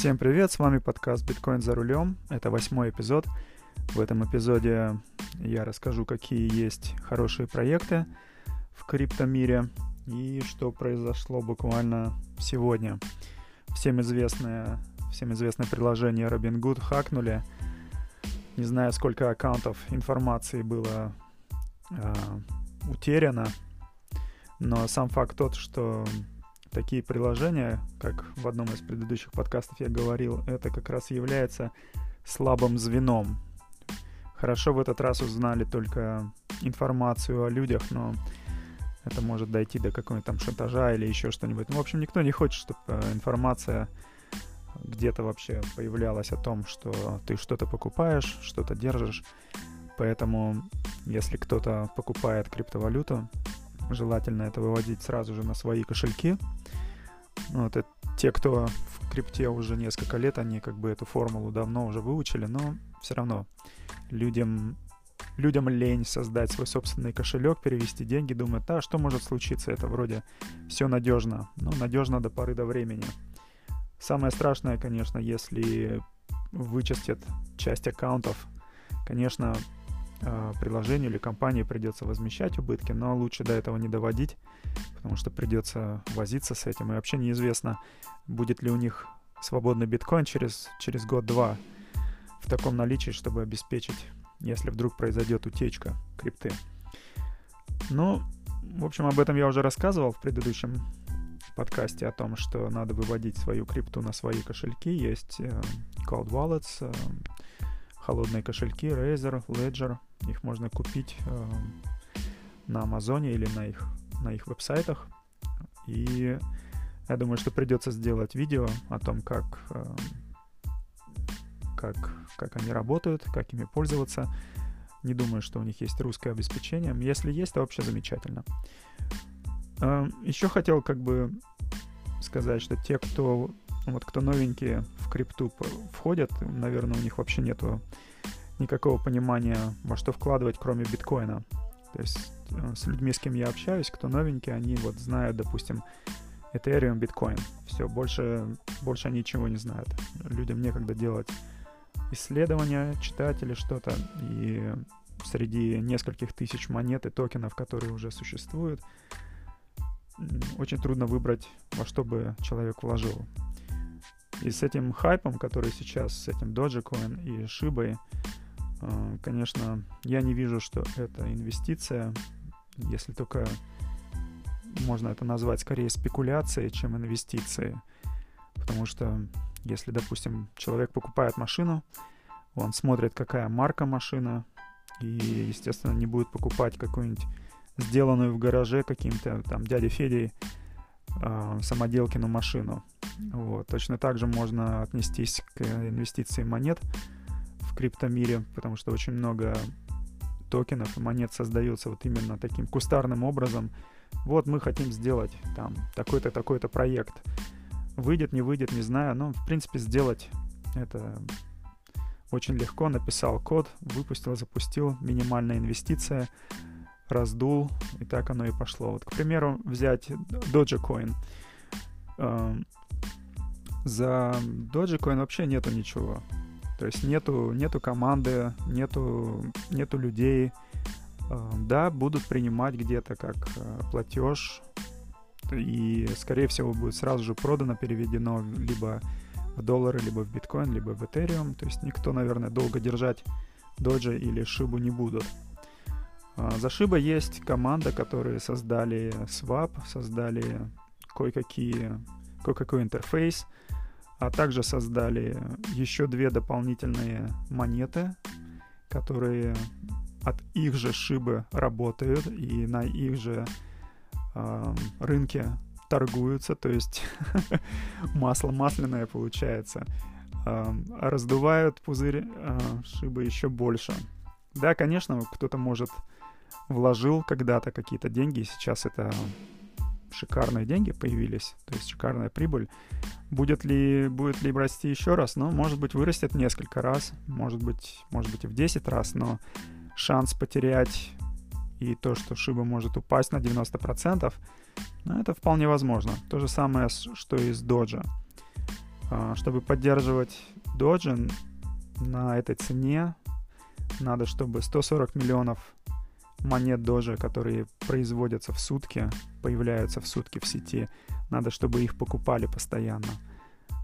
Всем привет, с вами подкаст «Биткоин за рулем». Это восьмой эпизод. В этом эпизоде я расскажу, какие есть хорошие проекты в криптомире и что произошло буквально сегодня. Всем известное, всем известное приложение Robinhood хакнули. Не знаю, сколько аккаунтов информации было э, утеряно, но сам факт тот, что такие приложения, как в одном из предыдущих подкастов я говорил, это как раз является слабым звеном. Хорошо в этот раз узнали только информацию о людях, но это может дойти до какого-нибудь там шантажа или еще что-нибудь. Ну, в общем, никто не хочет, чтобы э, информация где-то вообще появлялась о том, что ты что-то покупаешь, что-то держишь. Поэтому, если кто-то покупает криптовалюту, желательно это выводить сразу же на свои кошельки. Вот, это те, кто в крипте уже несколько лет, они как бы эту формулу давно уже выучили, но все равно людям, людям лень создать свой собственный кошелек, перевести деньги, думают, а что может случиться, это вроде все надежно. Ну, надежно до поры до времени. Самое страшное, конечно, если вычистят часть аккаунтов, конечно, приложению или компании придется возмещать убытки, но лучше до этого не доводить, потому что придется возиться с этим. И вообще неизвестно, будет ли у них свободный биткоин через, через год-два в таком наличии, чтобы обеспечить, если вдруг произойдет утечка крипты. Ну, в общем, об этом я уже рассказывал в предыдущем подкасте о том, что надо выводить свою крипту на свои кошельки. Есть э, Cold Wallets, э, холодные кошельки, Razer, Ledger. Их можно купить э, на Амазоне или на их, на их веб-сайтах. И я думаю, что придется сделать видео о том, как, э, как, как они работают, как ими пользоваться. Не думаю, что у них есть русское обеспечение. Если есть, то вообще замечательно. Э, еще хотел как бы сказать, что те, кто вот кто новенькие в крипту входят, наверное, у них вообще нету никакого понимания, во что вкладывать, кроме биткоина. То есть э, с людьми, с кем я общаюсь, кто новенький, они вот знают, допустим, Ethereum, биткоин. Все, больше, больше они ничего не знают. Людям некогда делать исследования, читать или что-то. И среди нескольких тысяч монет и токенов, которые уже существуют, очень трудно выбрать, во что бы человек вложил. И с этим хайпом, который сейчас, с этим Dogecoin и Шибой, э, конечно, я не вижу, что это инвестиция, если только можно это назвать скорее спекуляцией, чем инвестицией. Потому что если, допустим, человек покупает машину, он смотрит, какая марка машина, и, естественно, не будет покупать какую-нибудь сделанную в гараже каким-то там дядей Федей э, самоделкину машину. Вот. Точно так же можно отнестись к инвестиции монет в криптомире, потому что очень много токенов и монет создается вот именно таким кустарным образом. Вот мы хотим сделать там такой-то, такой-то проект. Выйдет, не выйдет, не знаю, но в принципе сделать это очень легко. Написал код, выпустил, запустил, минимальная инвестиция, раздул, и так оно и пошло. Вот, к примеру, взять Dogecoin. Эм, за Dogecoin вообще нету ничего. То есть нету, нету команды, нету, нету людей. Да, будут принимать где-то как э, платеж, и, скорее всего, будет сразу же продано, переведено либо в доллары, либо в биткоин, либо в Ethereum. То есть никто, наверное, долго держать доджи или шибу не будут. А, за Шиба есть команда, которые создали Swap, создали кое-какие, кое-какой интерфейс, а также создали еще две дополнительные монеты, которые от их же шибы работают и на их же э, рынке торгуются, то есть масло масляное получается. Э, раздувают пузырь э, шибы еще больше. Да, конечно, кто-то может вложил когда-то какие-то деньги, сейчас это шикарные деньги появились, то есть шикарная прибыль. Будет ли, будет ли расти еще раз? Ну, может быть, вырастет несколько раз, может быть, может быть и в 10 раз, но шанс потерять и то, что шиба может упасть на 90%, ну, это вполне возможно. То же самое, что и с доджа. Чтобы поддерживать Doge на этой цене, надо, чтобы 140 миллионов монет Doge, которые производятся в сутки, появляются в сутки в сети, надо, чтобы их покупали постоянно.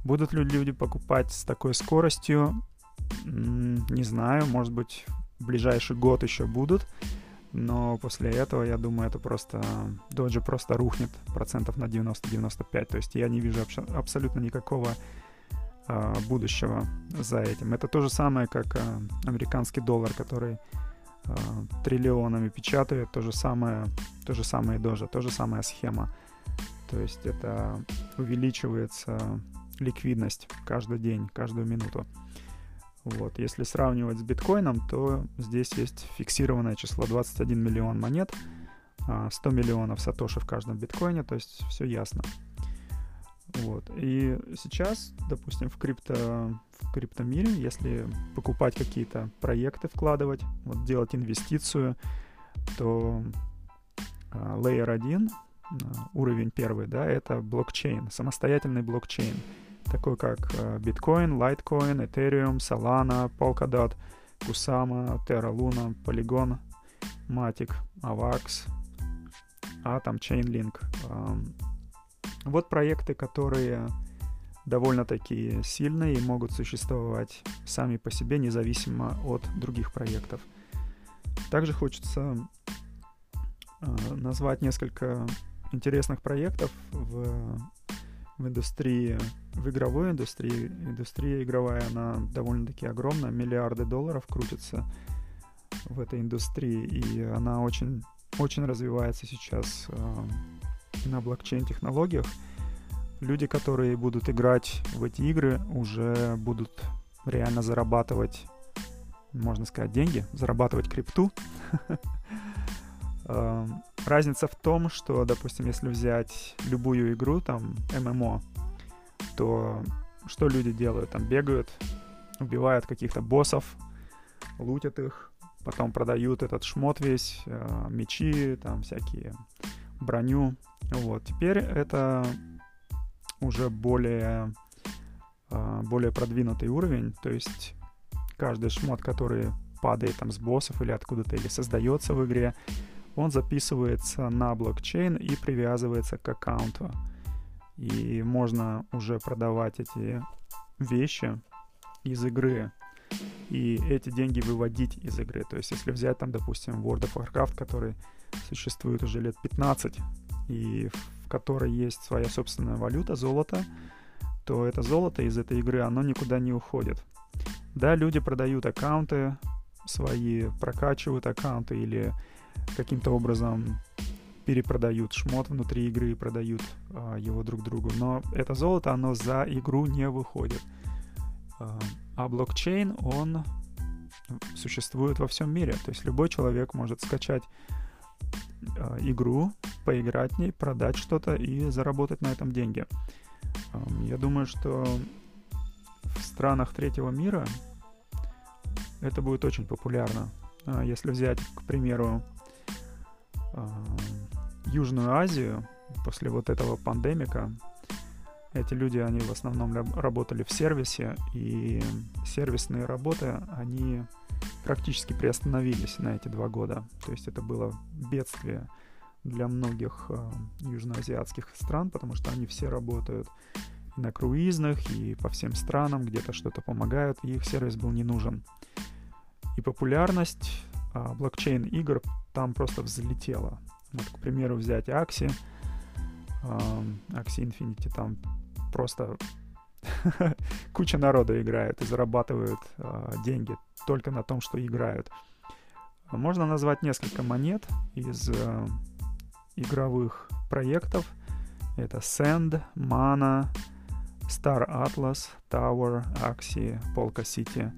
Будут ли люди покупать с такой скоростью? Не знаю, может быть, в ближайший год еще будут, но после этого, я думаю, это просто... Доджи просто рухнет процентов на 90-95, то есть я не вижу абсолютно никакого э, будущего за этим. Это то же самое, как э, американский доллар, который э, триллионами печатает, то же самое, то же самое Доджи, то же самая схема. То есть это увеличивается ликвидность каждый день, каждую минуту. Вот. Если сравнивать с биткоином, то здесь есть фиксированное число 21 миллион монет, 100 а, миллионов сатоши в каждом биткоине, то есть все ясно. Вот. И сейчас, допустим, в, крипто, в криптомире, если покупать какие-то проекты, вкладывать, вот делать инвестицию, то uh, Layer 1, uh, уровень первый, да, это блокчейн, самостоятельный блокчейн такой как Bitcoin, Litecoin, Ethereum, Solana, Polkadot, Kusama, Terra Luna, Polygon, Matic, Avax, Atom, Chainlink. Вот проекты, которые довольно-таки сильные и могут существовать сами по себе, независимо от других проектов. Также хочется э, назвать несколько интересных проектов в в индустрии, в игровой индустрии, индустрия игровая, она довольно-таки огромная, миллиарды долларов крутятся в этой индустрии, и она очень, очень развивается сейчас э, на блокчейн-технологиях. Люди, которые будут играть в эти игры, уже будут реально зарабатывать, можно сказать, деньги, зарабатывать крипту. Эм, разница в том, что, допустим, если взять любую игру, там, ММО, то что люди делают? Там бегают, убивают каких-то боссов, лутят их, потом продают этот шмот весь, э, мечи, там всякие броню. Вот. Теперь это уже более, э, более продвинутый уровень, то есть каждый шмот, который падает там с боссов или откуда-то, или создается в игре, он записывается на блокчейн и привязывается к аккаунту. И можно уже продавать эти вещи из игры и эти деньги выводить из игры. То есть, если взять там, допустим, World of Warcraft, который существует уже лет 15, и в которой есть своя собственная валюта, золото, то это золото из этой игры, оно никуда не уходит. Да, люди продают аккаунты свои, прокачивают аккаунты или каким-то образом перепродают шмот внутри игры и продают а, его друг другу. Но это золото, оно за игру не выходит. А, блокчейн, он существует во всем мире. То есть любой человек может скачать а, игру, поиграть в ней, продать что-то и заработать на этом деньги. А, я думаю, что в странах третьего мира это будет очень популярно. А, если взять, к примеру, Южную Азию после вот этого пандемика. Эти люди, они в основном работали в сервисе, и сервисные работы, они практически приостановились на эти два года. То есть это было бедствие для многих э, южноазиатских стран, потому что они все работают на круизных, и по всем странам, где-то что-то помогают, и их сервис был не нужен. И популярность э, блокчейн-игр там просто взлетела. Вот, к примеру, взять Axie, Axie Infinity, там просто куча народа играет и зарабатывают э, деньги только на том, что играют. Можно назвать несколько монет из э, игровых проектов. Это Sand, Mana, Star Atlas, Tower, Axie, Polka City.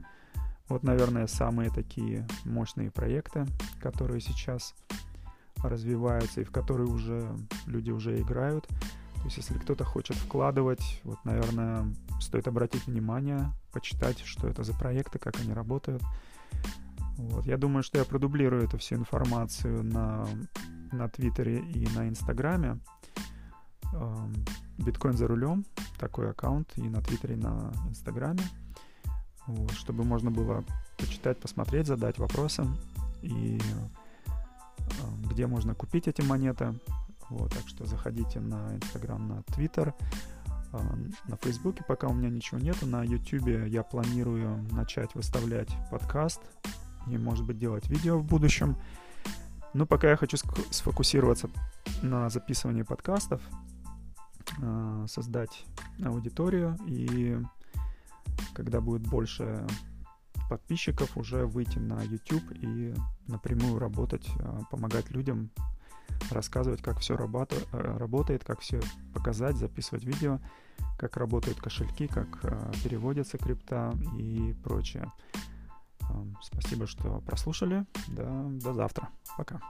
Вот, наверное, самые такие мощные проекты, которые сейчас развиваются и в которые уже люди уже играют. То есть, если кто-то хочет вкладывать, вот, наверное, стоит обратить внимание, почитать, что это за проекты, как они работают. Вот. Я думаю, что я продублирую эту всю информацию на, на Твиттере и на Инстаграме. Биткоин за рулем, такой аккаунт и на Твиттере, и на Инстаграме, вот, чтобы можно было почитать, посмотреть, задать вопросы и где можно купить эти монеты. Вот, так что заходите на Инстаграм, на Твиттер, на Фейсбуке пока у меня ничего нету. На Ютубе я планирую начать выставлять подкаст и, может быть, делать видео в будущем. Но пока я хочу сфокусироваться на записывании подкастов, а, создать аудиторию и когда будет больше подписчиков, уже выйти на YouTube и напрямую работать, а, помогать людям, рассказывать, как все работает, работает, как все показать, записывать видео, как работают кошельки, как а, переводится крипта и прочее. Спасибо, что прослушали. Да, до завтра. Пока.